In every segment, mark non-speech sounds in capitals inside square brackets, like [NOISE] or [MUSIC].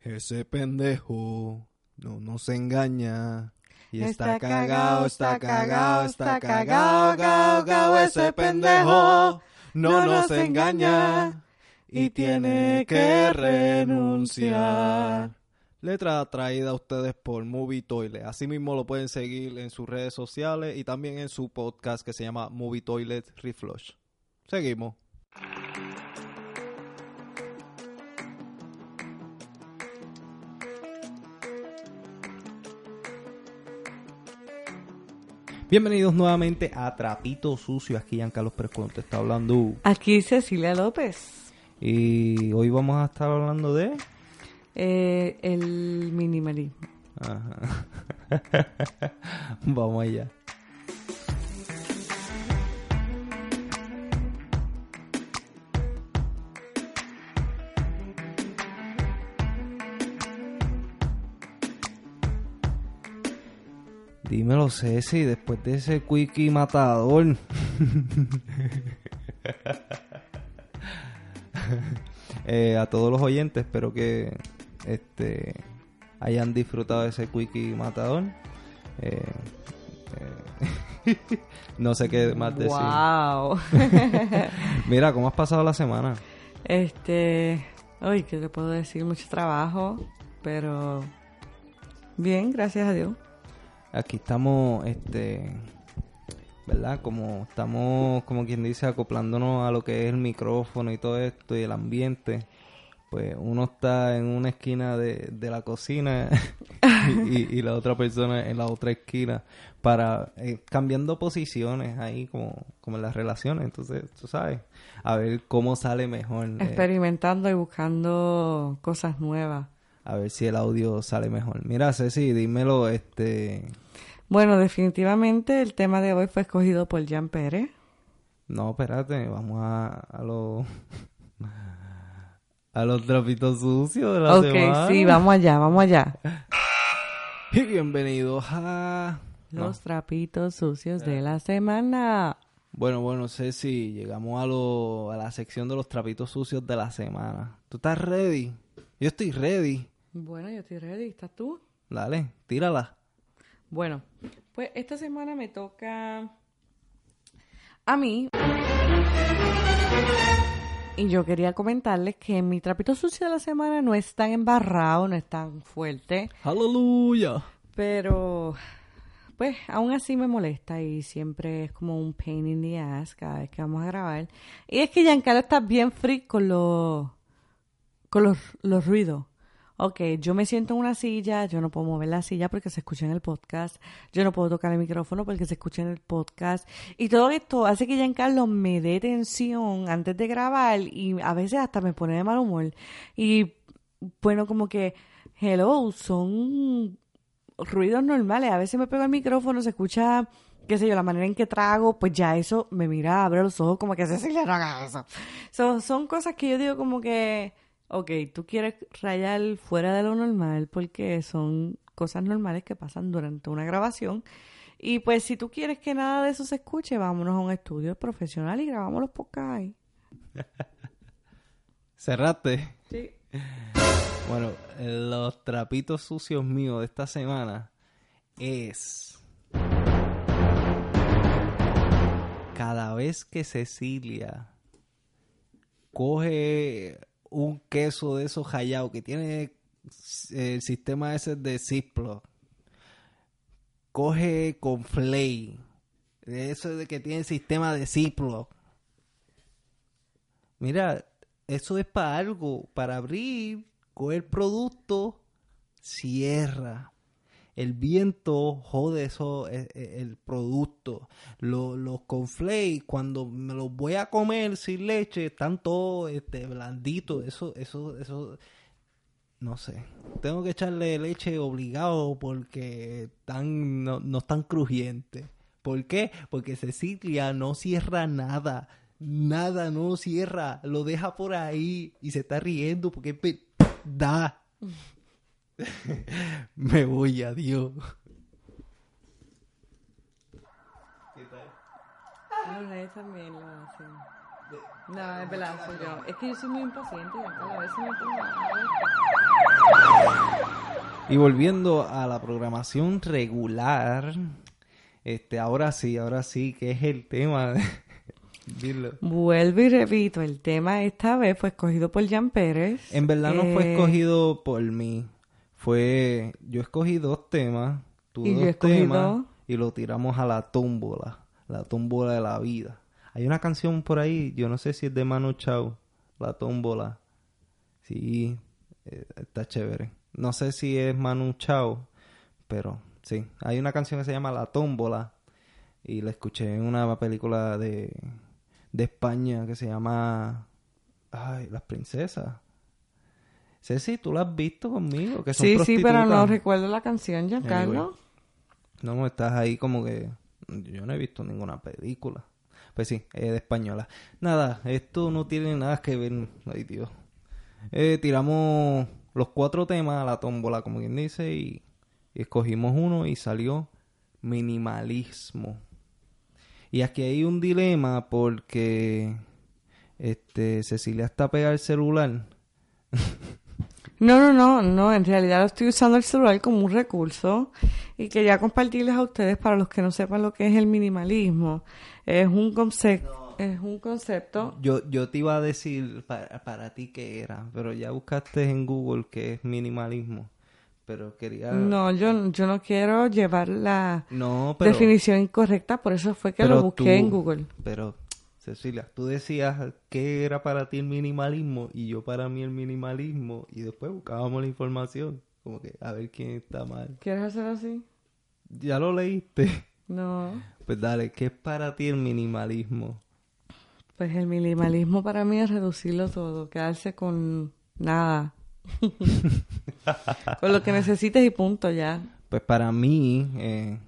Ese pendejo no nos engaña. Y está, cagado, está cagado, está cagado, cagao, cagao, ese pendejo no nos engaña y tiene que renunciar. Letra traída a ustedes por Movie Toilet. Asimismo lo pueden seguir en sus redes sociales y también en su podcast que se llama Movie Toilet Reflush. Seguimos. Bienvenidos nuevamente a Trapito Sucio. Aquí Carlos Pérez Colón te está hablando. Aquí Cecilia López. Y hoy vamos a estar hablando de... Eh, el minimalismo. Ajá. [LAUGHS] vamos allá. Dímelo, Ceci, después de ese quickie matador. [LAUGHS] Eh, a todos los oyentes, espero que este hayan disfrutado de ese quickie matador. Eh, eh, [LAUGHS] no sé qué más decir. Wow. [LAUGHS] Mira, ¿cómo has pasado la semana? este, hoy ¿qué te puedo decir? Mucho trabajo, pero bien, gracias a Dios. Aquí estamos, este, ¿verdad? Como estamos, como quien dice, acoplándonos a lo que es el micrófono y todo esto y el ambiente. Pues uno está en una esquina de, de la cocina [LAUGHS] y, la otra persona en la otra esquina para eh, cambiando posiciones ahí como, como en las relaciones. Entonces, tú sabes, a ver cómo sale mejor. eh, Experimentando y buscando cosas nuevas. A ver si el audio sale mejor. Mira, Ceci, dímelo, este... Bueno, definitivamente el tema de hoy fue escogido por Jan Pérez. No, espérate, vamos a, a los... A los trapitos sucios de la ok, semana. sí, vamos allá, vamos allá. Y bienvenidos a... Los trapitos sucios de la semana. Bueno, bueno, Ceci, llegamos a, lo, a la sección de los trapitos sucios de la semana. ¿Tú estás ready? Yo estoy ready. Bueno, yo estoy ready. ¿Estás tú? Dale, tírala. Bueno, pues esta semana me toca a mí. Y yo quería comentarles que mi trapito sucio de la semana no es tan embarrado, no es tan fuerte, Aleluya. pero pues aún así me molesta y siempre es como un pain in the ass cada vez que vamos a grabar. Y es que Giancarlo está bien free con con los, los ruidos. Ok, yo me siento en una silla, yo no puedo mover la silla porque se escucha en el podcast, yo no puedo tocar el micrófono porque se escucha en el podcast, y todo esto hace que Giancarlo me dé tensión antes de grabar y a veces hasta me pone de mal humor. Y bueno, como que, hello, son ruidos normales, a veces me pego el micrófono, se escucha qué sé yo, la manera en que trago, pues ya eso me mira, abre los ojos como que Cecilia no haga eso. So, son cosas que yo digo como que, ok, tú quieres rayar fuera de lo normal porque son cosas normales que pasan durante una grabación. Y pues si tú quieres que nada de eso se escuche, vámonos a un estudio profesional y grabamos los podcasts ahí. [LAUGHS] Cerraste. Sí. Bueno, los trapitos sucios míos de esta semana es cada vez que Cecilia coge un queso de esos hallados que tiene eh, el sistema ese de Ziploc, coge con Flay, eso de que tiene el sistema de Ziploc. Mira, eso es para algo, para abrir, coger producto, cierra. El viento jode eso, eh, eh, el producto. Lo- los conflakes, cuando me los voy a comer sin leche, están todos este, blanditos. Eso, eso, eso, no sé. Tengo que echarle leche obligado porque están, no, no están crujientes. ¿Por qué? Porque Cecilia no cierra nada. Nada, no cierra. Lo deja por ahí y se está riendo porque es verdad. [LAUGHS] Me voy, adiós. Bueno, ellos también lo hacen. No, es verdad, soy yo. Es que yo soy muy impaciente y a veces me pongo... Y volviendo a la programación regular, este, ahora sí, ahora sí, que es el tema. [LAUGHS] Dilo. Vuelvo y repito, el tema esta vez fue escogido por Jan Pérez. En verdad no fue Eh, escogido por mí. Fue, yo escogí dos temas, tú Y dos temas, dos. y lo tiramos a la tómbola, la tómbola de la vida. Hay una canción por ahí, yo no sé si es de Manu Chao, la tómbola. Sí, eh, está chévere. No sé si es Manu Chao, pero sí. Hay una canción que se llama La tómbola y la escuché en una película de, de España que se llama Ay, Las Princesas. Ceci, tú la has visto conmigo, que son Sí, sí, pero no recuerdo la canción, Giancarlo. No, no, estás ahí como que... Yo no he visto ninguna película. Pues sí, es de española. Nada, esto no tiene nada que ver... Ay, Dios. Eh, tiramos los cuatro temas a la tómbola, como quien dice, y, y escogimos uno y salió minimalismo. Y aquí hay un dilema porque... Este, Cecilia está pegada al celular. [LAUGHS] No, no, no, no, en realidad estoy usando el celular como un recurso y quería compartirles a ustedes para los que no sepan lo que es el minimalismo. Es un concepto, es un concepto, Yo, yo te iba a decir para, para ti qué era, pero ya buscaste en Google qué es minimalismo. Pero quería... no, yo, yo no quiero llevar la No, pero... definición incorrecta, por eso fue que pero lo busqué tú- en Google. Pero, Cecilia, tú decías qué era para ti el minimalismo y yo para mí el minimalismo y después buscábamos la información. Como que a ver quién está mal. ¿Quieres hacer así? ¿Ya lo leíste? [LAUGHS] No. Pues dale, ¿qué es para ti el minimalismo? Pues el minimalismo para mí es reducirlo todo, quedarse con nada. [LAUGHS] con lo que necesites y punto ya. Pues para mí, eh,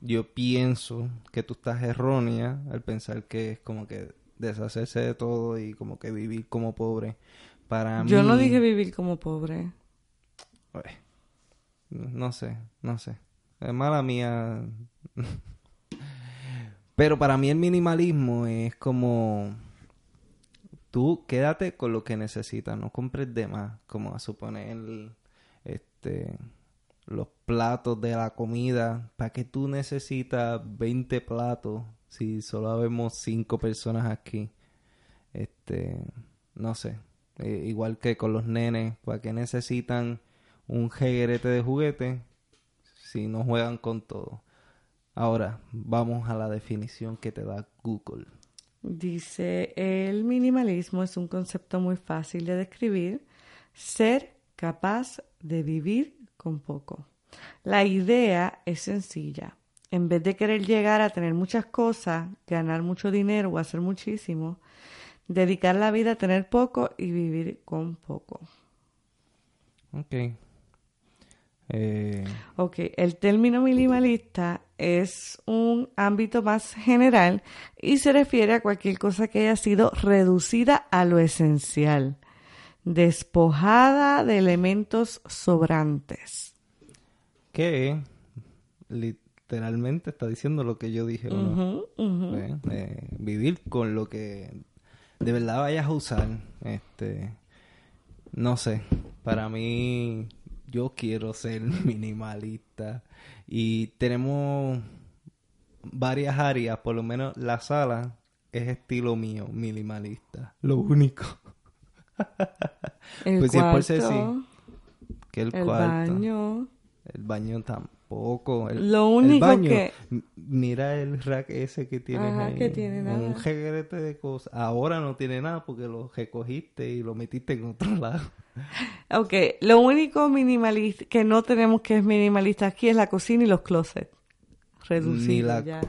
yo pienso que tú estás errónea al pensar que es como que deshacerse de todo y como que vivir como pobre. Para mí... Yo no dije vivir como pobre. No sé, no sé. Es mala mía. [LAUGHS] Pero para mí el minimalismo es como... Tú quédate con lo que necesitas, no compres de más, como a suponer este los platos de la comida. ¿Para qué tú necesitas 20 platos si solo habemos 5 personas aquí? Este, no sé. Eh, igual que con los nenes, ¿para qué necesitan un jeguerete de juguete si no juegan con todo? Ahora, vamos a la definición que te da Google. Dice, el minimalismo es un concepto muy fácil de describir, ser capaz de vivir con poco. La idea es sencilla. En vez de querer llegar a tener muchas cosas, ganar mucho dinero o hacer muchísimo, dedicar la vida a tener poco y vivir con poco. Ok. Eh, Ok, el término minimalista es un ámbito más general y se refiere a cualquier cosa que haya sido reducida a lo esencial, despojada de elementos sobrantes. que literalmente está diciendo lo que yo dije. Eh, vivir con lo que de verdad vayas a usar. Este, no sé, para mí yo quiero ser [LAUGHS] minimalista y tenemos varias áreas, por lo menos la sala es estilo mío, minimalista. Lo único El Pues cuarto, que el, el cuarto, baño. el baño tampoco. El, Lo el único baño, que- Mira el rack ese que tienes Ajá, ahí. que tiene nada. Un jeguerete de cosas. Ahora no tiene nada porque lo recogiste y lo metiste en otro [LAUGHS] lado. Ok, lo único minimalista que no tenemos que es minimalista aquí es la cocina y los closets. Reducido Ni la- ya.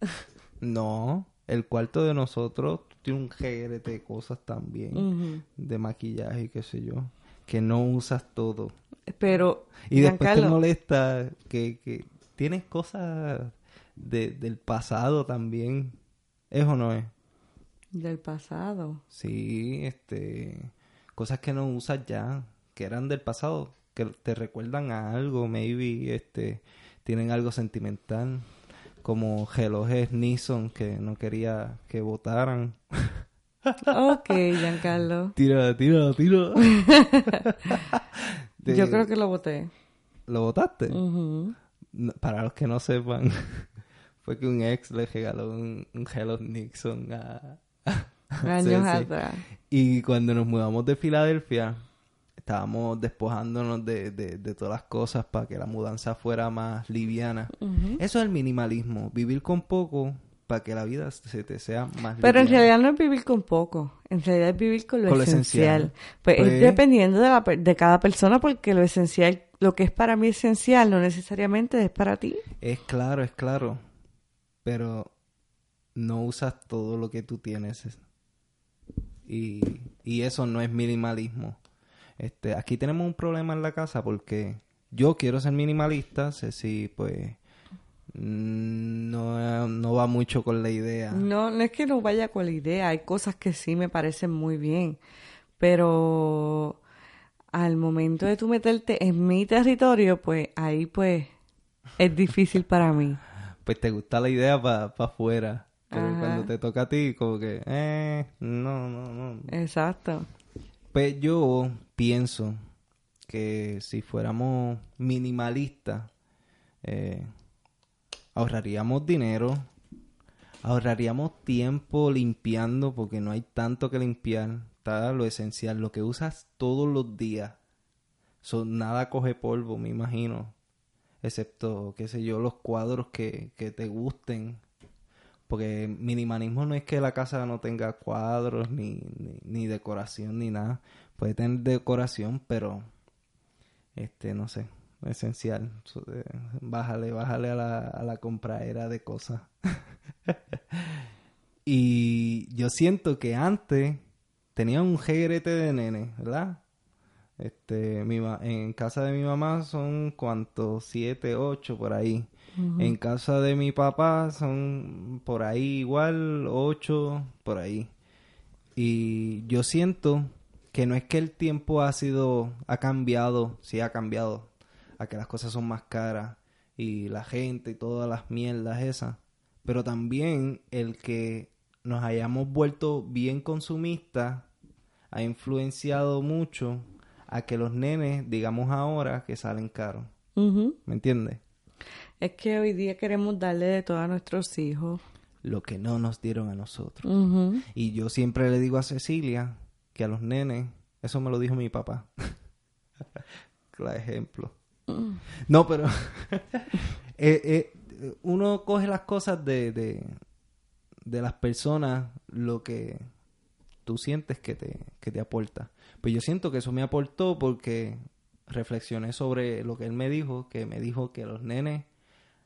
[LAUGHS] No, el cuarto de nosotros tiene un jeguerete de cosas también. De maquillaje y qué sé yo. Que no usas todo. Pero, Y después te molesta que, que tienes cosas de- del pasado también. ¿Es o no es? del pasado. Sí, este, cosas que no usas ya, que eran del pasado, que te recuerdan a algo, maybe, este, tienen algo sentimental, como relojes Nissan que no quería que votaran. Ok, Giancarlo. [LAUGHS] Tira, tira, tira. [LAUGHS] de- Yo creo que lo voté. ¿Lo votaste? Para los que no sepan, [LAUGHS] fue que un ex le regaló un, un Hello Nixon a... a Años atrás. Y cuando nos mudamos de Filadelfia, estábamos despojándonos de, de, de todas las cosas para que la mudanza fuera más liviana. Eso es el minimalismo, vivir con poco para que la vida se te sea más Pero en realidad no es vivir con poco, en realidad es vivir con lo, Con lo esencial. Pues, Pues- es dependiendo de, la, de cada persona porque lo esencial, lo que es para mí esencial no necesariamente es para ti. Es claro, es claro. Pero no usas todo lo que tú tienes. Y, y eso no es minimalismo. Este, aquí tenemos un problema en la casa porque yo quiero ser minimalista, Ceci, pues no, no va mucho con la idea. No, no es que no vaya con la idea, hay cosas que sí me parecen muy bien, pero al momento de tú meterte en mi territorio, pues ahí pues es difícil para mí. Pues te gusta la idea para afuera. Pero Ajá. cuando te toca a ti, como que, eh, no, no, no. Exacto. Pues yo pienso que si fuéramos minimalistas, eh, ahorraríamos dinero, ahorraríamos tiempo limpiando porque no hay tanto que limpiar. Está lo esencial, lo que usas todos los días. So, nada coge polvo, me imagino. Excepto, qué sé yo, los cuadros que, que te gusten. Porque minimalismo no es que la casa no tenga cuadros, ni, ni, ni decoración, ni nada. Puede tener decoración, pero, este, no sé, esencial. Eh, bájale, bájale a la, a la compraera de cosas. [LAUGHS] y yo siento que antes tenía un jegrete de nene, ¿verdad? Este, mi ma- en casa de mi mamá son cuantos, siete, ocho, por ahí. En casa de mi papá son por ahí igual, ocho, por ahí. Y yo siento que no es que el tiempo ha sido, ha cambiado, sí ha cambiado, a que las cosas son más caras y la gente y todas las mierdas esas, pero también el que nos hayamos vuelto bien consumistas ha influenciado mucho a que los nenes, digamos ahora, que salen caros. ¿Me entiendes? Es que hoy día queremos darle de todo a nuestros hijos. Lo que no nos dieron a nosotros. Y yo siempre le digo a Cecilia que a los nenes, eso me lo dijo mi papá. [LAUGHS] Claro ejemplo. No, pero [LAUGHS] eh, eh, uno coge las cosas de, de, las personas, lo que tú sientes que te, que te aporta. Pues yo siento que eso me aportó porque reflexioné sobre lo que él me dijo, que me dijo que los nenes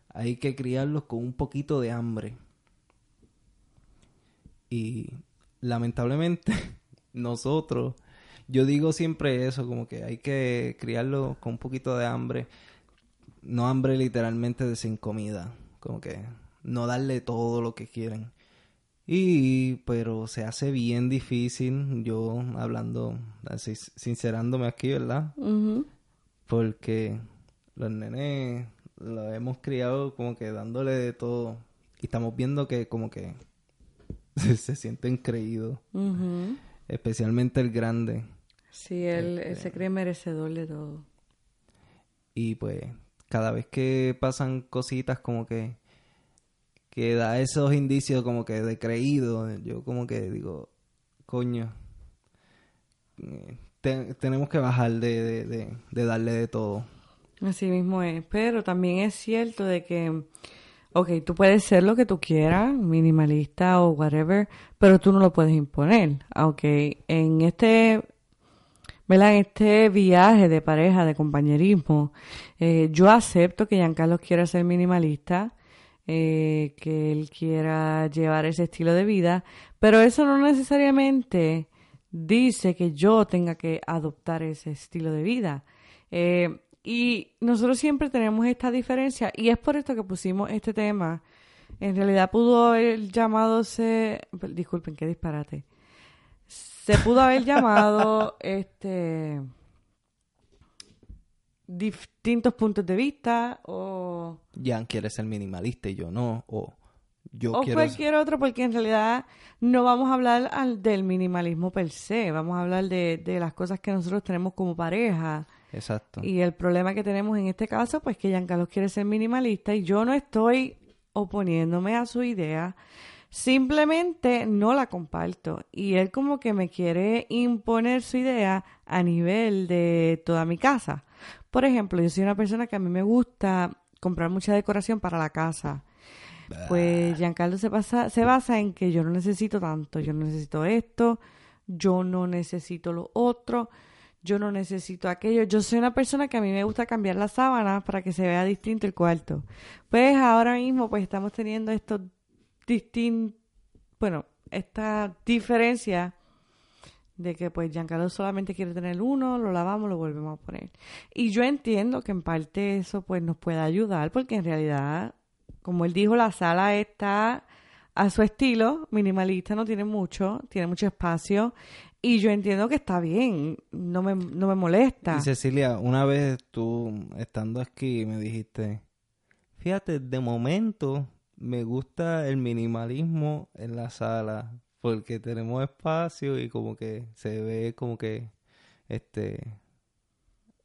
hay que criarlos con un poquito de hambre. Y lamentablemente [LAUGHS] nosotros, yo digo siempre eso, como que hay que criarlos con un poquito de hambre. No hambre literalmente de sin comida, como que no darle todo lo que quieren. Y, pero se hace bien difícil, yo hablando, así, sincerándome aquí, ¿verdad? Porque los nenes los hemos criado como que dándole de todo. Y estamos viendo que como que se, [LAUGHS] se sienten creídos. Especialmente el grande. Sí, él, Este. él se cree merecedor de todo. Y pues cada vez que pasan cositas como que que da esos indicios como que de creído, yo como que digo, coño, eh, te- tenemos que bajar de, de, de, de darle de todo. Así mismo es. Pero también es cierto de que, ok, tú puedes ser lo que tú quieras, minimalista o whatever, pero tú no lo puedes imponer. Aunque en este, ¿verdad? Este viaje de pareja, de compañerismo, eh, yo acepto que Giancarlo quiera ser minimalista, eh, que él quiera llevar ese estilo de vida, pero eso no necesariamente dice que yo tenga que adoptar ese estilo de vida. Eh, y nosotros siempre tenemos esta diferencia y es por esto que pusimos este tema. En realidad pudo haber llamadose, disculpen, qué disparate. Se pudo haber llamado [LAUGHS] este distintos puntos de vista o Jan quiere ser minimalista y yo no. O Yo o quiero... cualquier otro, porque en realidad no vamos a hablar al- del minimalismo per se, vamos a hablar de, de las cosas que nosotros tenemos como pareja. Exacto. Y el problema que tenemos en este caso, pues que Giancarlo quiere ser minimalista y yo no estoy oponiéndome a su idea, simplemente no la comparto. Y él como que me quiere imponer su idea a nivel de toda mi casa. Por ejemplo, yo soy una persona que a mí me gusta comprar mucha decoración para la casa. Pues Giancarlo se, basa, se basa en que yo no necesito tanto, yo no necesito esto, yo no necesito lo otro, yo no necesito aquello. Yo soy una persona que a mí me gusta cambiar las sábanas para que se vea distinto el cuarto. Pues ahora mismo pues estamos teniendo estos distintos, bueno, esta diferencia de que pues Giancarlo solamente quiere tener uno, lo lavamos, lo volvemos a poner. Y yo entiendo que en parte eso pues nos puede ayudar porque en realidad, como él dijo, la sala está a su estilo, minimalista, no tiene mucho, tiene mucho espacio y yo entiendo que está bien, no me, no me molesta. Y Cecilia, una vez tú estando aquí me dijiste, fíjate, de momento me gusta el minimalismo en la sala porque tenemos espacio y como que se ve como que este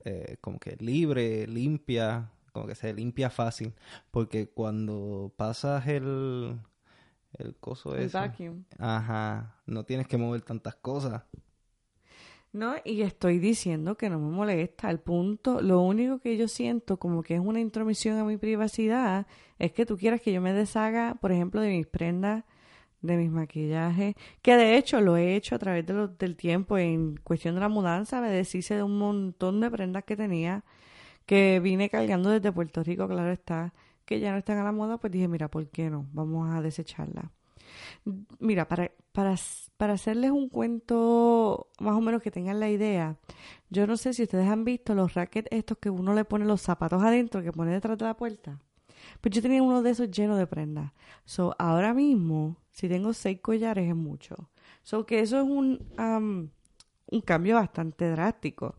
eh, como que libre, limpia, como que se limpia fácil, porque cuando pasas el el coso El ese, vacuum. ajá, no tienes que mover tantas cosas. No, y estoy diciendo que no me molesta. El punto, lo único que yo siento como que es una intromisión a mi privacidad es que tú quieras que yo me deshaga, por ejemplo, de mis prendas, de mis maquillajes, que de hecho lo he hecho a través de lo- del tiempo en cuestión de la mudanza, me deshice de un montón de prendas que tenía, que vine cargando desde Puerto Rico, claro está, que ya no están a la moda, pues dije, mira, ¿por qué no? Vamos a desecharla. Mira, para, para, para hacerles un cuento más o menos que tengan la idea, yo no sé si ustedes han visto los rackets estos que uno le pone los zapatos adentro, que pone detrás de la puerta. Pues yo tenía uno de esos lleno de prendas. So, ahora mismo, si tengo seis collares es mucho. So, que eso es un, um, un cambio bastante drástico.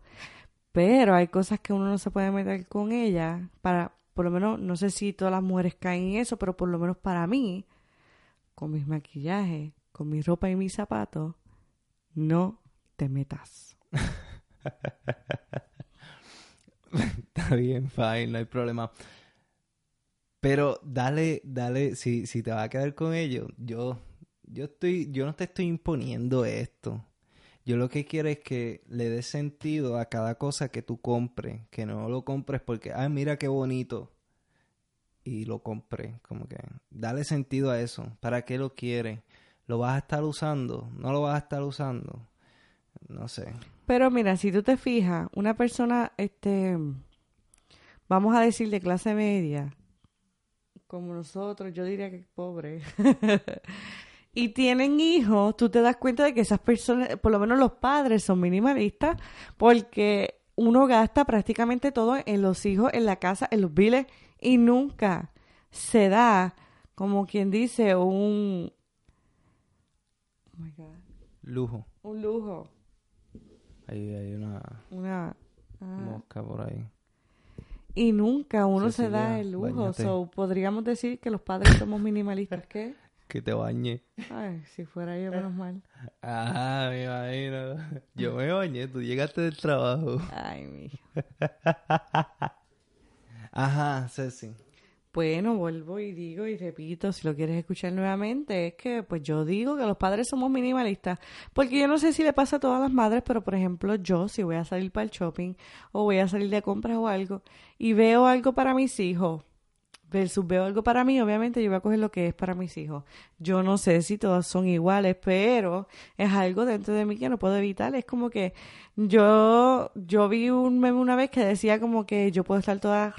Pero hay cosas que uno no se puede meter con ellas para, por lo menos, no sé si todas las mujeres caen en eso, pero por lo menos para mí, con mis maquillajes, con mi ropa y mis zapatos, no te metas. [LAUGHS] Está bien, fine, no hay problema. Pero dale, dale, si, si te vas a quedar con ellos, yo, yo estoy, yo no te estoy imponiendo esto. Yo lo que quiero es que le des sentido a cada cosa que tú compres, que no lo compres porque, ay, mira qué bonito. Y lo compré, como que, dale sentido a eso. ¿Para qué lo quieres? ¿Lo vas a estar usando? ¿No lo vas a estar usando? No sé. Pero mira, si tú te fijas, una persona, este, vamos a decir de clase media, como nosotros, yo diría que pobre, [LAUGHS] y tienen hijos, tú te das cuenta de que esas personas, por lo menos los padres, son minimalistas, porque uno gasta prácticamente todo en los hijos, en la casa, en los biles, y nunca se da, como quien dice, un... Oh my God. Lujo. Un lujo. Ahí hay una Una... ah. mosca por ahí. Y nunca uno se da el lujo. So, podríamos decir que los padres somos minimalistas. ¿Qué? Que te bañe. Ay, si fuera yo, menos mal. Ah, me imagino. Yo me bañé, tú llegaste del trabajo. Ay, mijo. [LAUGHS] Ajá, Ceci. Bueno, vuelvo y digo y repito, si lo quieres escuchar nuevamente, es que pues yo digo que los padres somos minimalistas, porque yo no sé si le pasa a todas las madres, pero por ejemplo yo si voy a salir para el shopping o voy a salir de compras o algo y veo algo para mis hijos versus veo algo para mí, obviamente yo voy a coger lo que es para mis hijos. Yo no sé si todas son iguales, pero es algo dentro de mí que no puedo evitar. Es como que yo, yo vi un meme una vez que decía como que yo puedo estar toda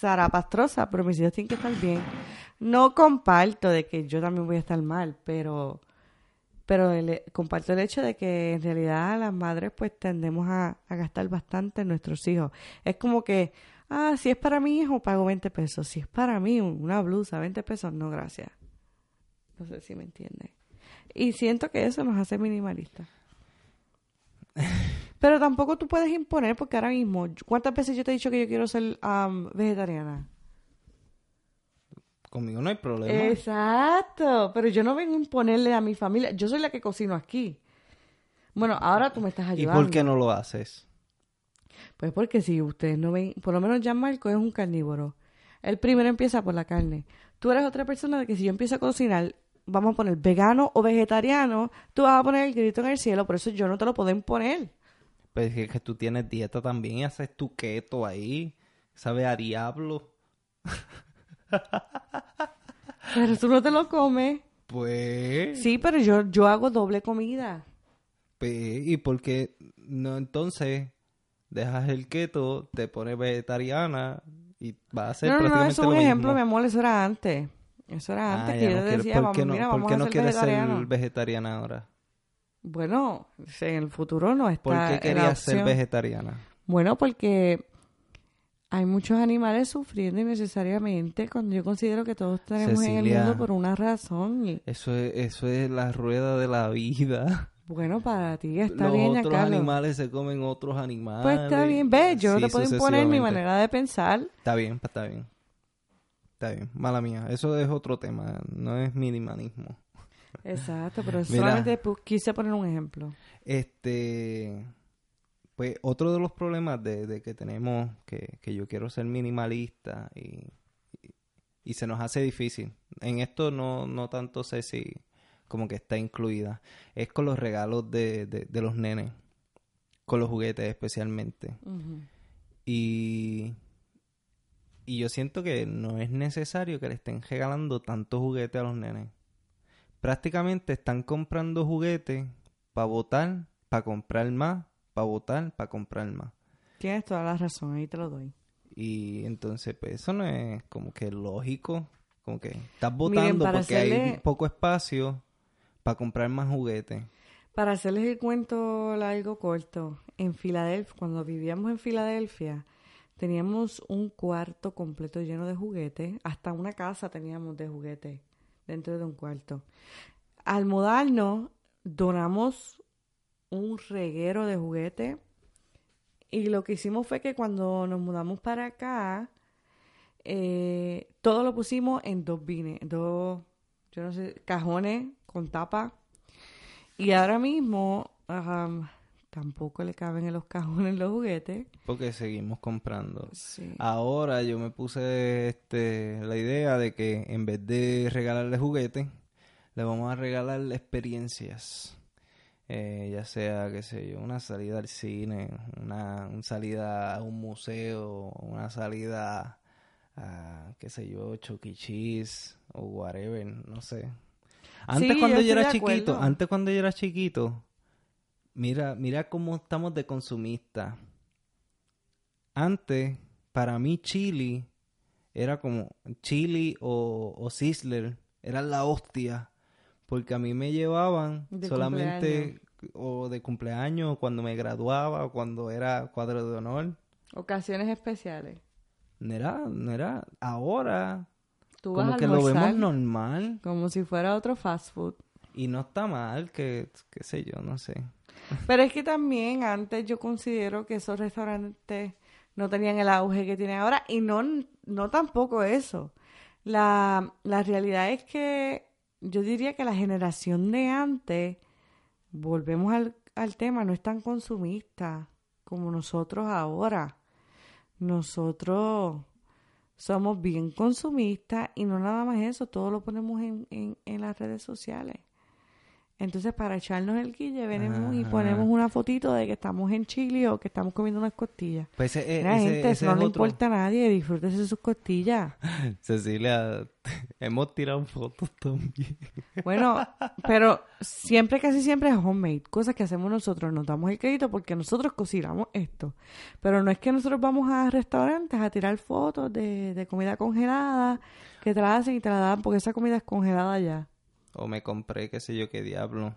zarapastrosa, pero mis hijos tienen que estar bien. No comparto de que yo también voy a estar mal, pero pero comparto el hecho de que en realidad las madres pues tendemos a, a gastar bastante en nuestros hijos. Es como que, ah, si es para mi hijo pago 20 pesos, si es para mí una blusa 20 pesos, no gracias. No sé si me entiende. Y siento que eso nos hace minimalistas. [LAUGHS] Pero tampoco tú puedes imponer porque ahora mismo, ¿cuántas veces yo te he dicho que yo quiero ser am, vegetariana? conmigo no hay problema. Exacto, pero yo no vengo a imponerle a mi familia. Yo soy la que cocino aquí. Bueno, ahora tú me estás ¿Y ayudando. por qué no lo haces? Pues porque si ustedes no ven, por lo menos Marco es un carnívoro. El primero empieza por la carne. Tú eres otra persona de que si yo empiezo a cocinar, vamos a poner vegano o vegetariano, tú vas a poner el grito en el cielo, por eso yo no te lo puedo imponer. Pues es que tú tienes dieta también y haces tu keto ahí. Sabe a diablo. [LAUGHS] Pero tú no te lo comes. Pues... Sí, pero yo, yo hago doble comida. pues, ¿Y por qué no entonces dejas el keto, te pones vegetariana y vas a hacer No, no, no, prácticamente eso es un lo ejemplo, mi amor, eso era antes. Eso era antes Ah, que yo no decía, ¿por vamos, qué no, mira, por vamos qué a no ser quieres ser vegetariana ahora? Bueno, en el futuro no está ¿Por qué querías ser vegetariana? Bueno, porque hay muchos animales sufriendo innecesariamente cuando yo considero que todos tenemos en el Cecilia. mundo por una razón. Y, Eso es, eso es la rueda de la vida. Bueno, para ti está Los bien, otros Giancarlo. animales se comen otros animales. Pues está bien, ve, yo no Sí, te puedo imponer mi manera de pensar. Está bien, pues está bien. Está bien, mala mía. Eso es otro tema, no es minimalismo. Exacto, pero [LAUGHS] solamente quise poner un ejemplo. Este, pues otro de los problemas de, de que tenemos, que, que yo quiero ser minimalista y, y, y se nos hace difícil. En esto no, no tanto sé si como que está incluida. Es con los regalos de, de, de los nenes, con los juguetes especialmente. Y, y yo siento que no es necesario que le estén regalando tantos juguetes a los nenes. Prácticamente están comprando juguetes para votar, para comprar más, para votar, para comprar más. Tienes toda la razón, ahí te lo doy. Y entonces, pues eso no es como que lógico. Como que estás votando porque hay poco espacio para comprar más juguetes. Para hacerles el cuento largo corto, en Filadelfia, cuando vivíamos en Filadelfia, teníamos un cuarto completo lleno de juguetes, hasta una casa teníamos de juguetes dentro de un cuarto. Al mudarnos, donamos un reguero de juguetes y lo que hicimos fue que cuando nos mudamos para acá, eh, todo lo pusimos en dos bines, dos, yo no sé, cajones con tapa. Y ahora mismo tampoco le caben en los cajones los juguetes. Porque seguimos comprando. Sí. Ahora yo me puse este, la idea de que en vez de regalarle juguetes, le vamos a regalar experiencias. Eh, ya sea, qué sé yo, una salida al cine, una, una salida a un museo, una salida a, qué sé yo, Chuck E. Cheese o whatever, no sé. Antes Sí, cuando yo yo era chiquito, acuerdo. antes cuando yo era chiquito, mira, mira cómo estamos de consumistas. Antes, para mí, chili era como chili o, o Sizzler, eran la hostia. Porque a mí me llevaban De solamente o de cumpleaños, o cuando me graduaba, o cuando era cuadro de honor. Ocasiones especiales. No era, no era. Ahora, Tú vas como a que lo vemos normal. como si fuera otro fast food. Y no está mal, que, qué sé yo, no sé. Pero es que también antes yo considero que esos restaurantes no tenían el auge que tienen ahora y no, no tampoco eso. La, la realidad es que yo diría que la generación de antes, volvemos al, al tema, no es tan consumista como nosotros ahora. Nosotros somos bien consumistas y no nada más eso, todo lo ponemos en, en, en las redes sociales. Entonces, para echarnos el guille, venimos y ponemos una fotito de que estamos en Chile o que estamos comiendo unas costillas. Pues ese, Mira, ese- gente, ese no le otro. importa a nadie, disfrútese sus costillas. [LAUGHS] Cecilia, [LAUGHS] hemos tirado fotos también. [LAUGHS] Bueno, pero siempre, casi siempre es homemade, cosas que hacemos nosotros, nos damos el crédito porque nosotros cocinamos esto. Pero no es que nosotros vamos a restaurantes a tirar fotos de, de comida congelada que te la hacen y te la dan porque esa comida es congelada ya. O me compré, qué sé yo, qué diablo.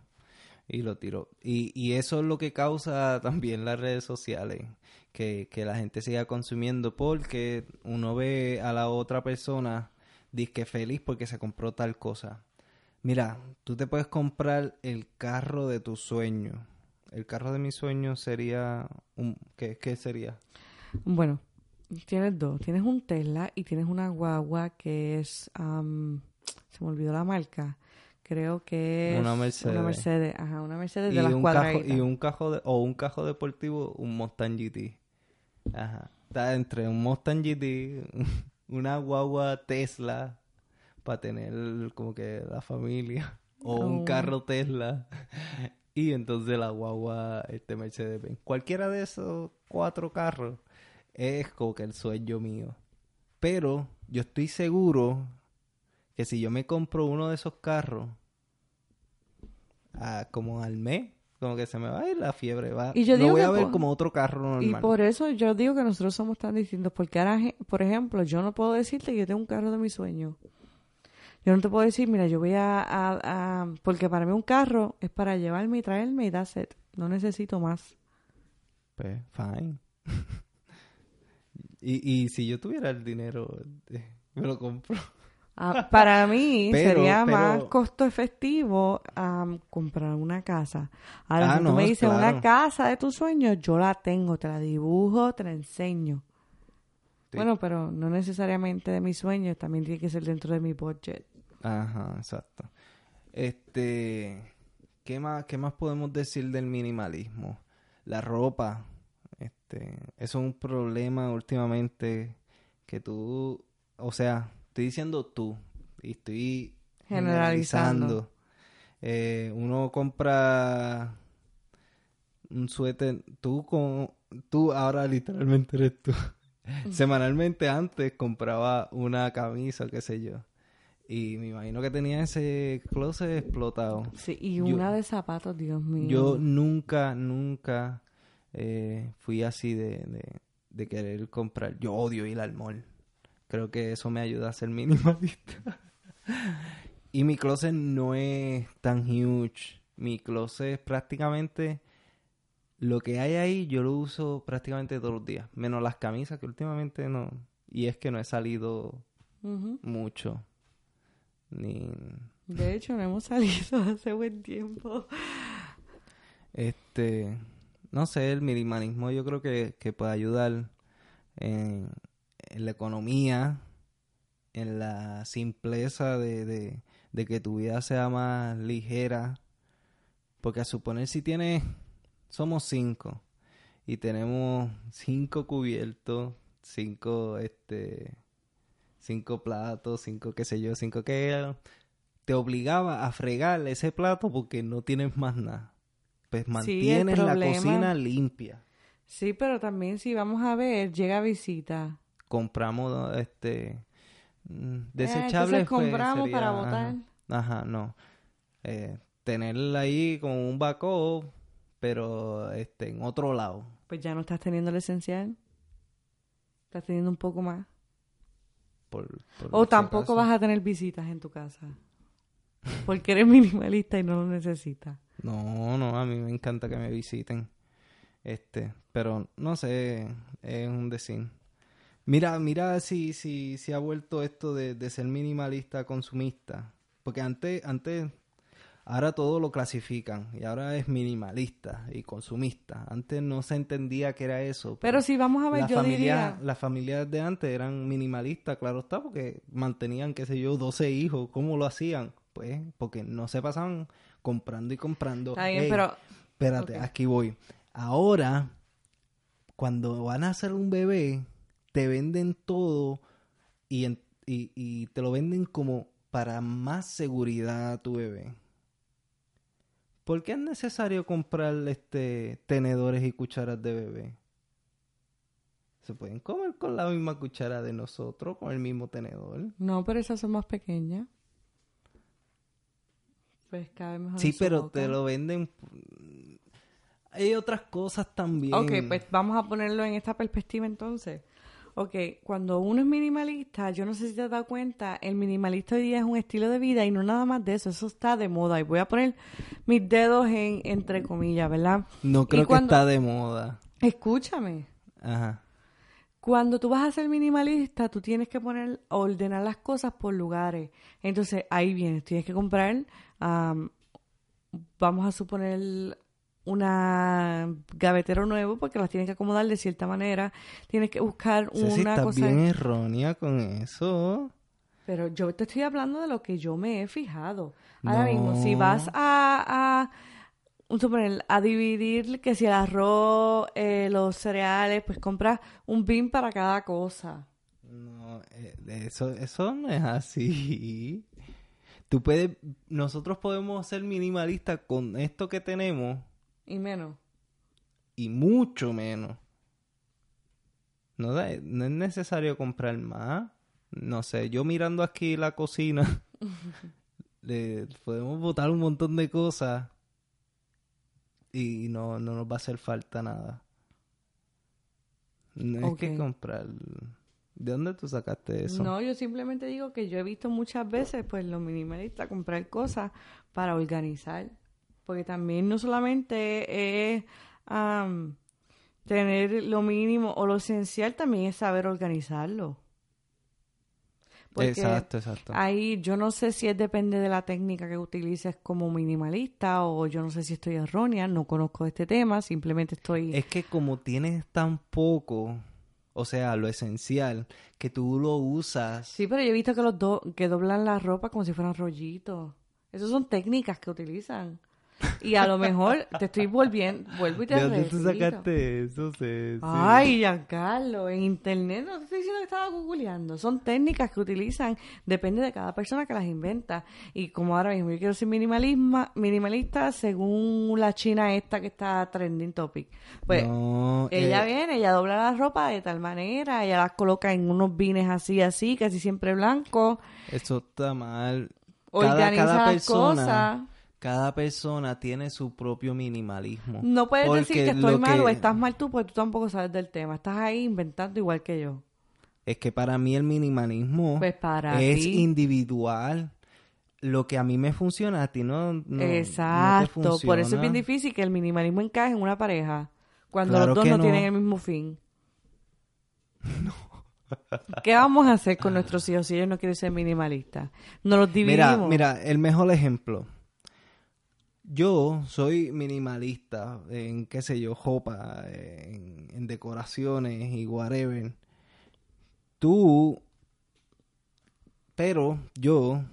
Y lo tiro. Y, y eso es lo que causa [LAUGHS] también las redes sociales. Que, que la gente siga consumiendo porque uno ve a la otra persona disque feliz porque se compró tal cosa. Mira, tú te puedes comprar el carro de tu sueño. El carro de mi sueño sería un... ¿Qué, qué sería? Bueno, tienes dos. Tienes un Tesla y tienes una guagua que es... am, se me olvidó la marca. Creo que es... Una Mercedes. Una Mercedes, ajá, una Mercedes y, de las cajo, cuadraditas. y un cajo de, o un cajo deportivo, un Mustang GT. Ajá. Está entre un Mustang GT, [LAUGHS] una guagua Tesla para tener como que la familia o un Oh. carro Tesla [LAUGHS] y entonces la guagua este Mercedes Benz. Cualquiera de esos cuatro carros es como que el sueño mío. Pero yo estoy seguro que si yo me compro uno de esos carros a- como al mes, como que se me va a ir la fiebre. Va, Y yo lo digo voy que a ver por- como otro carro Y normal. por eso yo digo que nosotros somos tan distintos. Porque ahora, por ejemplo, yo no puedo decirte que yo tengo un carro de mi sueño. Yo no te puedo decir, mira, yo voy a, a- a- Porque para mí un carro es para llevarme y traerme y that's it. No necesito más. Pues, fine. [LAUGHS] y, y si yo tuviera el dinero, [LAUGHS] me lo compro. Ah, para mí [LAUGHS] Pero- sería pero- más costo efectivo comprar una casa. Ahora, Ah, si tú no, me dices claro. una casa de tus sueños, yo la tengo, te la dibujo, te la enseño. Sí. Bueno, pero no necesariamente de mis sueños, también tiene que ser dentro de mi budget. Ajá, exacto. Este, ¿qué más, qué más podemos decir del minimalismo? La ropa, este, eso es un problema últimamente que tú, o sea, estoy diciendo tú y estoy Generalizando. generalizando. Eh, uno compra un suéter, tú con, tú ahora literalmente eres tú. Semanalmente antes compraba una camisa, qué sé yo. Y me imagino que tenía ese closet explotado. Sí, y Yo- una de zapatos, Dios mío. Yo nunca, nunca eh, fui así de, de, de querer comprar. Yo odio ir al mall. Creo que eso me ayuda a ser minimalista. [LAUGHS] y mi closet no es tan huge. Mi closet es prácticamente lo que hay ahí, yo lo uso prácticamente todos los días. Menos las camisas que últimamente no. Y es que no he salido mucho. Ni De hecho, no hemos [LAUGHS] salido hace buen tiempo. Este, no sé, el minimalismo yo creo que, que puede ayudar en, en la economía, en la simpleza de, de, de que tu vida sea más ligera. Porque a suponer si tienes, somos cinco y tenemos cinco cubiertos, cinco, este, cinco platos, cinco qué sé yo, cinco que te obligaba a fregar ese plato porque no tienes más nada. Pues mantienes la cocina limpia. Sí, pero también si vamos a ver, llega visita. Compramos este mm, Eh, desechables. pues, compramos sería- para ajá. botar. Ajá, no. Eh, tenerla ahí como un backup, pero este en otro lado. Pues ya no estás teniendo el esencial. Estás teniendo un poco más. Por, por O tampoco vas a tener visitas en tu casa. Porque eres [LAUGHS] minimalista y no lo necesitas. No, no, a mí me encanta que me visiten. Este, pero no sé, es un decir. Mira, mira si, si, si ha vuelto esto de, de ser minimalista consumista. Porque antes, antes, ahora todo lo clasifican y ahora es minimalista y consumista. Antes no se entendía que era eso. Pero si vamos a ver, la yo familia, diría... Las familias de antes eran minimalistas, claro está, porque mantenían, qué sé yo, 12 hijos. ¿Cómo lo hacían? Pues porque no se pasaban comprando y comprando. Está bien, pero... Espérate, aquí voy. Ahora, cuando van a hacer un bebé, te venden todo y, en- y, y te lo venden como para más seguridad a tu bebé. ¿Por qué es necesario comprar este tenedores y cucharas de bebé? Se pueden comer con la misma cuchara de nosotros, con el mismo tenedor. No, pero esas son más pequeñas. Pues cabe mejor Sí, pero boca. te lo venden. Hay otras cosas también. Ok, pues vamos a ponerlo en esta perspectiva entonces. Ok, cuando uno es minimalista, yo no sé si te has dado cuenta, el minimalista hoy día es un estilo de vida y no nada más de eso, eso está de moda. Y voy a poner mis dedos en entre comillas, ¿verdad? No creo cuando- que está de moda. Escúchame, Ajá. cuando tú vas a ser minimalista, tú tienes que poner, ordenar las cosas por lugares. Entonces, ahí vienes, tienes que comprar, am, vamos a suponer, una gavetero nuevo porque las tienes que acomodar de cierta manera. Tienes que buscar una estás cosa. bien errónea con eso. Pero yo te estoy hablando de lo que yo me he fijado. Ahora mismo, si vas a, a, suponer, a dividir que si el arroz, eh, los cereales, pues compras un bin para cada cosa. No, eh, eso, eso no es así. Tú puedes, nosotros podemos ser minimalistas con esto que tenemos Y menos. y mucho menos. No, da- no es necesario comprar más. No sé, yo mirando aquí la cocina, [LAUGHS] le podemos botar un montón de cosas y no, no nos va a hacer falta nada. No es que comprar. ¿De dónde tú sacaste eso? No, yo simplemente digo que yo he visto muchas veces, pues, los minimalistas comprar cosas para organizar. Porque también no solamente es am, tener lo mínimo o lo esencial, también es saber organizarlo. Porque exacto, exacto. Ahí yo no sé si es depende de la técnica que utilices como minimalista o yo no sé si estoy errónea, no conozco este tema, simplemente estoy... Es que como tienes tan poco, o sea, lo esencial, que tú lo usas. Sí, pero yo he visto que los do- que doblan la ropa como si fueran rollitos. Esas son técnicas que utilizan. Y a lo mejor te estoy volviendo, vuelvo y te ¿De dónde tú sacaste eso? Sí. Ay, Giancarlo, en internet no te estoy diciendo que estaba googleando. Son técnicas que utilizan, depende de cada persona que las inventa. Y como ahora mismo yo quiero ser minimalisma, minimalista según la china esta que está trending topic. Pues No, ella eh, viene, ella dobla la ropa de tal manera, ella las coloca en unos bines así, así, casi siempre blancos. eso está mal. Organiza las cosas. Cada persona tiene su propio minimalismo. No puedes decir que estoy mal o estás mal tú, porque tú tampoco sabes del tema. Estás ahí inventando igual que yo. Es que para mí el minimalismo Pues para es ti. individual. Lo que a mí me funciona, a ti no, no- no te Exacto, por eso es bien difícil que el minimalismo encaje en una pareja cuando Claro los dos no, no. tienen el mismo fin. [LAUGHS] ¿Qué vamos a hacer con nuestros hijos si ellos no quieren ser minimalistas? Nos los Mira, dividimos. mira, el mejor ejemplo. Yo soy minimalista en, qué sé yo, jopa, en, en decoraciones y whatever. Tú, pero yo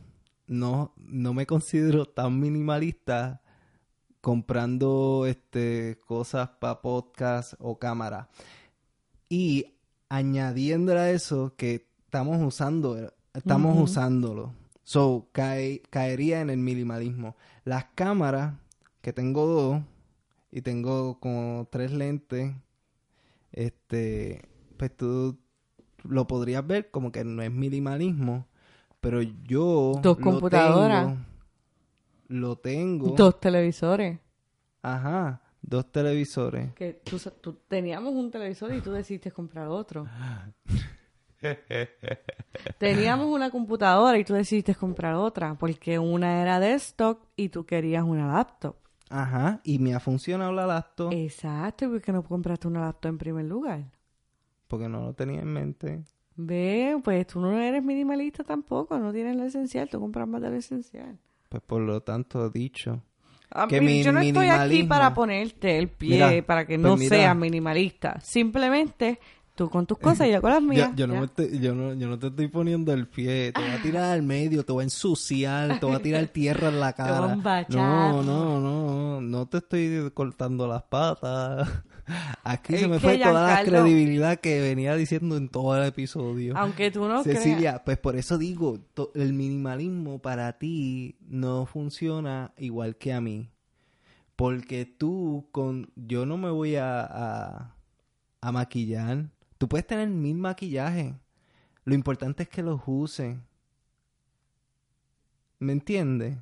no, no me considero tan minimalista comprando este cosas para podcast o cámara. Y añadiendo a eso que estamos usando, estamos Ujú. usándolo. So, cae- caería en el minimalismo. Las cámaras, que tengo dos, y tengo como tres lentes, este, pues tú lo podrías ver como que no es minimalismo, pero yo Dos lo computadoras. tengo- Lo tengo. Dos televisores. Ajá, dos televisores. Que tú, sa- tú- teníamos un televisor y tú decidiste comprar otro. [LAUGHS] teníamos una computadora y tú decidiste comprar otra porque una era desktop y tú querías una laptop. Ajá, y me ha funcionado la laptop Exacto, ¿y por qué no compraste una laptop en primer lugar? porque no lo tenía en mente. Ve, pues tú no eres minimalista tampoco, no tienes lo esencial, tú compras más de lo esencial. Pues por lo tanto dicho. Que mi- yo no estoy aquí para ponerte el pie, Mira, para que pues no mira. seas minimalista. Simplemente tú con tus [LAUGHS] cosas y yo con las mías. Yo, yo no ya. me estoy- yo, no, yo no te estoy poniendo el pie, te voy a tirar al medio, te voy a ensuciar, te voy a tirar tierra en la [LAUGHS] cara. No, no, no, no te estoy cortando las patas. [LAUGHS] Aquí Es se me fue toda la credibilidad que venía diciendo en todo el episodio. Aunque tú no creas. Cecilia, pues por eso digo, el minimalismo para ti no funciona igual que a mí. Porque tú con... Yo no me voy a, a, a maquillar. Tú puedes tener mil maquillajes. Lo importante es que los uses. ¿Me entiendes?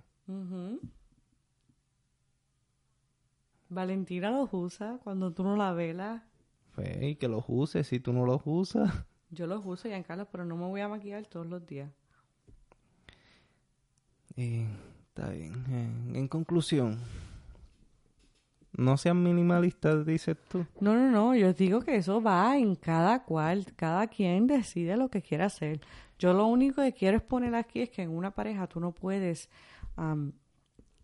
Valentina los usa cuando tú no la velas. Pues, que los uses si tú no los usas. [LAUGHS] Yo los uso, Giancarlo, pero no me voy a maquillar todos los días. Y está bien. Eh, en conclusión, no sean minimalistas, dices tú. No, no, no, yo digo que eso va en cada cual, cada quien decide lo que quiere hacer. Yo lo único que quiero exponer aquí es que en una pareja tú no puedes am,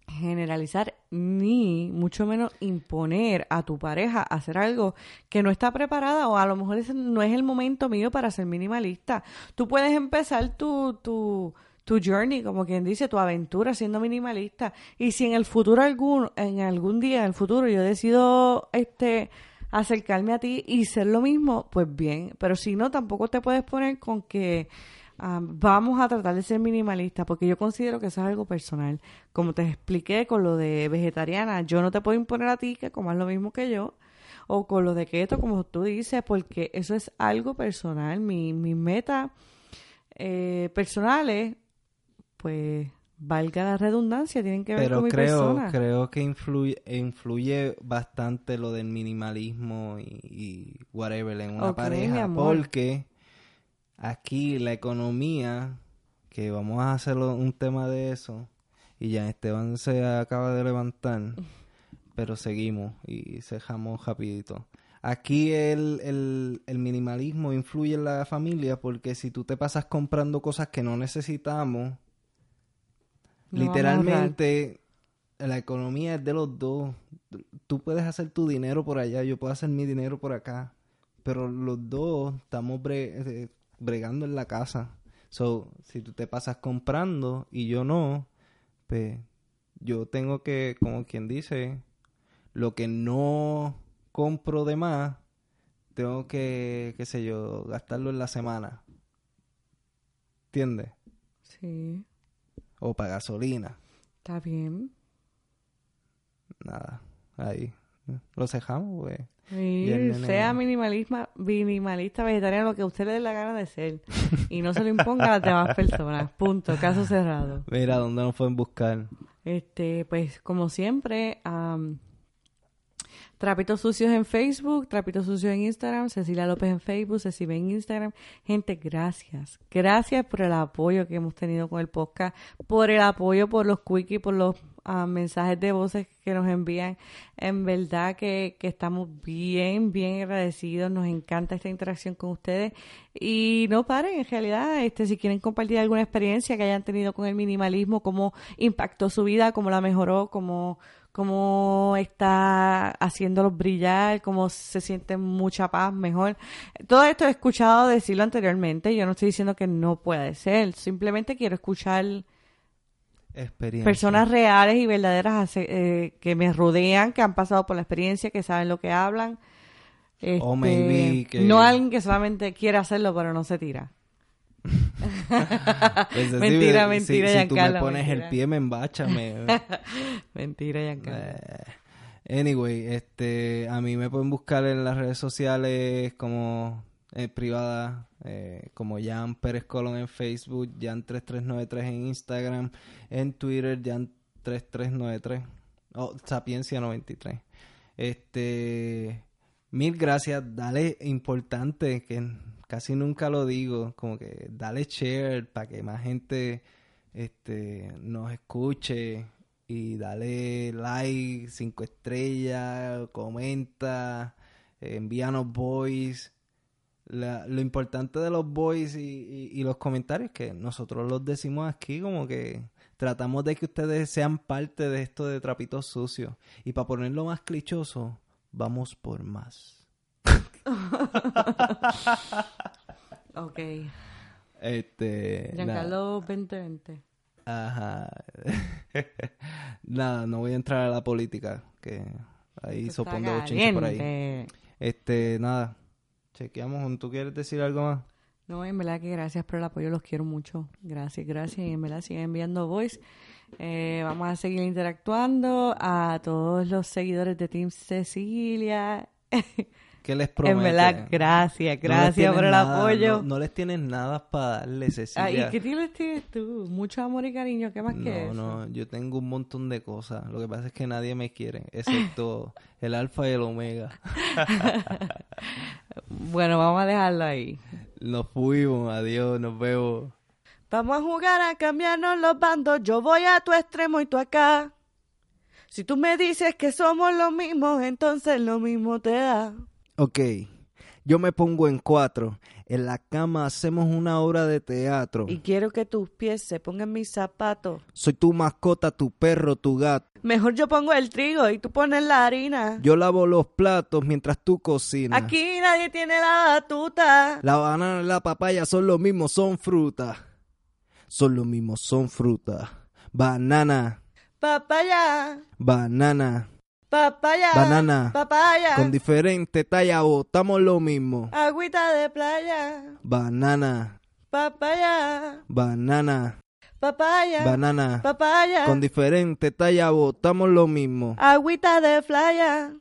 generalizar ni mucho menos imponer a tu pareja hacer algo que no está preparada o a lo mejor no es el momento mío para ser minimalista. Tú puedes empezar tu, tu, tu journey, como quien dice, tu aventura siendo minimalista. Y si en el futuro algún, en algún día en el futuro yo decido este acercarme a ti y ser lo mismo, pues bien. Pero si no, tampoco te puedes poner con que ah, vamos a tratar de ser minimalista, porque yo considero que eso es algo personal. Como te expliqué con lo de vegetariana, yo no te puedo imponer a ti que comas lo mismo que yo. O con lo de keto, como tú dices, porque eso es algo personal. Mi, mi meta eh, personales pues valga la redundancia, tienen que ver Pero con mi creo, persona. creo que influye, influye bastante lo del minimalismo y, y whatever en una pareja. Porque aquí la economía, que vamos a hacerlo un tema de eso, y ya Esteban se acaba de levantar, [LAUGHS] pero seguimos y cejamos rapidito. Aquí el, el, el minimalismo influye en la familia porque si tú te pasas comprando cosas que no necesitamos, No literalmente la economía es de los dos. Tú puedes hacer tu dinero por allá, yo puedo hacer mi dinero por acá, pero los dos estamos bre- eh, bregando en la casa. So, si tú te pasas comprando y yo no, pues yo tengo que, como quien dice, lo que no compro de más, tengo que, qué sé yo, gastarlo en la semana. ¿Entiendes? Sí, O para gasolina. está bien. Nada, ahí. Lo cejamos, güey. Nene- sea minimalista, minimalista, vegetariano, lo que a usted le dé la gana de ser. Y no se lo imponga a las demás personas. Punto. Caso cerrado. Mira, ¿dónde nos pueden buscar? Este, pues, como siempre, am, Trapitos Sucios en Facebook, Trapitos Sucios en Instagram, Cecilia López en Facebook, Cecilia en Instagram. Gente, gracias. Gracias por el apoyo que hemos tenido con el podcast, por el apoyo, por los quickies, por los ah, mensajes de voces que nos envían. En verdad que, que estamos bien, bien agradecidos. Nos encanta esta interacción con ustedes. Y no paren, en realidad, este, si quieren compartir alguna experiencia que hayan tenido con el minimalismo, cómo impactó su vida, cómo la mejoró, cómo, cómo está haciéndolos brillar, cómo se sienten mucha paz, mejor. Todo esto he escuchado decirlo anteriormente. Yo no estoy diciendo que no puede ser. Simplemente quiero escuchar personas reales y verdaderas eh, que me rodean, que han pasado por la experiencia, que saben lo que hablan. O Este, maybe que- No alguien que solamente quiere hacerlo pero no se tira. Pues, [LAUGHS] Mentira, si- mentira, Si, tú me pones mentira. el pie, me embáchame. [LAUGHS] Mentira, Giancarlo. Anyway, este, a mí me pueden buscar en las redes sociales como eh, privadas, eh, como Jan Pérez Colón en Facebook, Jan3393 en Instagram, en Twitter, Jan3393, o Sapiencia93. Este, mil gracias, dale importante, que casi nunca lo digo, como que dale share para que más gente este, nos escuche y dale like, cinco estrellas, comenta, eh, envíanos voice. Lo importante de los voice y, y- y los comentarios que nosotros los decimos aquí como que tratamos de que ustedes sean parte de esto de trapitos sucios y para ponerlo más clichoso vamos por más [LAUGHS] Ok. este. Giancarlo 2020. Ajá. [LAUGHS] Nada, no voy a entrar a la política, que ahí sopongo por ahí. Este, nada. Chequeamos, ¿tú quieres decir algo más? No, en verdad que gracias por el apoyo, los quiero mucho. Gracias, gracias. Y en verdad siguen enviando voice. Eh, vamos a seguir interactuando a todos los seguidores de Team Cecilia. ¿Qué les promete? [LAUGHS] en verdad, gracias, No gracias por el nada, apoyo. No, no les tienes nada para darle, Cecilia. ¿Y qué tienes tienes tú? Mucho amor y cariño, ¿qué más que No, eso? no, yo tengo un montón de cosas. Lo que pasa es que nadie me quiere, excepto [LAUGHS] el alfa y el omega. [LAUGHS] Bueno, vamos a dejarlo ahí. Nos fuimos, adiós, nos vemos. Vamos a jugar a cambiarnos los bandos. Yo voy a tu extremo y tú acá. Si tú me dices que somos los mismos, entonces lo mismo te da. Ok, Yo me pongo en cuatro. En la cama hacemos una obra de teatro. Y quiero que tus pies se pongan mis zapatos. Soy tu mascota, tu perro, tu gato. Mejor yo pongo el trigo y tú pones la harina. Yo lavo los platos mientras tú cocinas. Aquí nadie tiene la batuta. La banana y la papaya son lo mismo, son frutas. Son lo mismo, son frutas. Banana, Papaya, banana, papaya, Banana. papaya, con diferente talla botamos lo mismo. agüita de playa, Banana, papaya, banana, papaya, banana, papaya, con diferente talla botamos lo mismo. agüita de playa.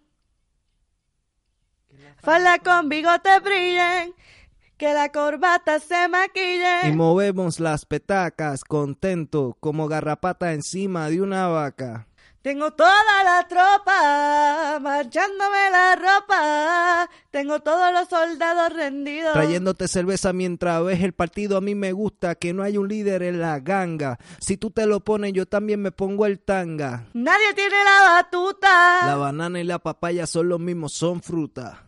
Falda con bigote brillen, que la corbata se Y maquille. movemos las petacas contento como garrapata encima de una vaca. Tengo toda la tropa marchándome la ropa. Tengo todos los soldados rendidos. Trayéndote cerveza mientras ves el partido, a mí me gusta que no hay un líder en la ganga. Si tú te lo pones, yo también me pongo el tanga. Nadie tiene la batuta. La banana y la papaya son los mismos, son fruta.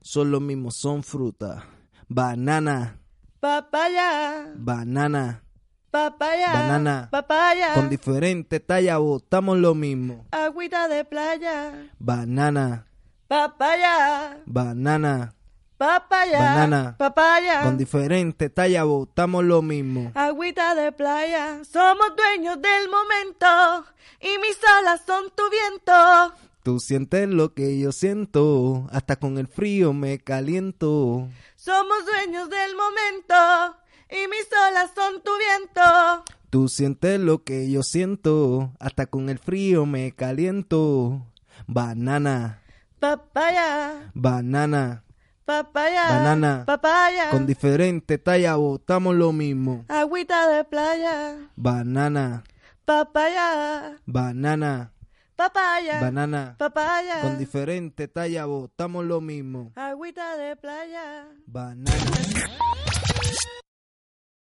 Son los mismos, son fruta. Banana, Papaya, banana, papaya, Banana. papaya, con diferente talla botamos lo mismo. agüita de playa, Banana, papaya, banana, papaya, Banana. papaya, con diferente talla botamos lo mismo. agüita de playa. Somos dueños del momento y mis olas son tu viento. Tú sientes lo que yo siento, hasta con el frío me caliento. Somos dueños del momento y mis olas son tu viento. Tú sientes lo que yo siento, hasta con el frío me caliento. Banana, Papaya, banana, papaya, Banana. papaya, con diferente talla botamos lo mismo. agüita de playa, Banana, papaya, banana, papaya, banana, papaya, con diferente talla botamos lo mismo. agüita de playa. Banana.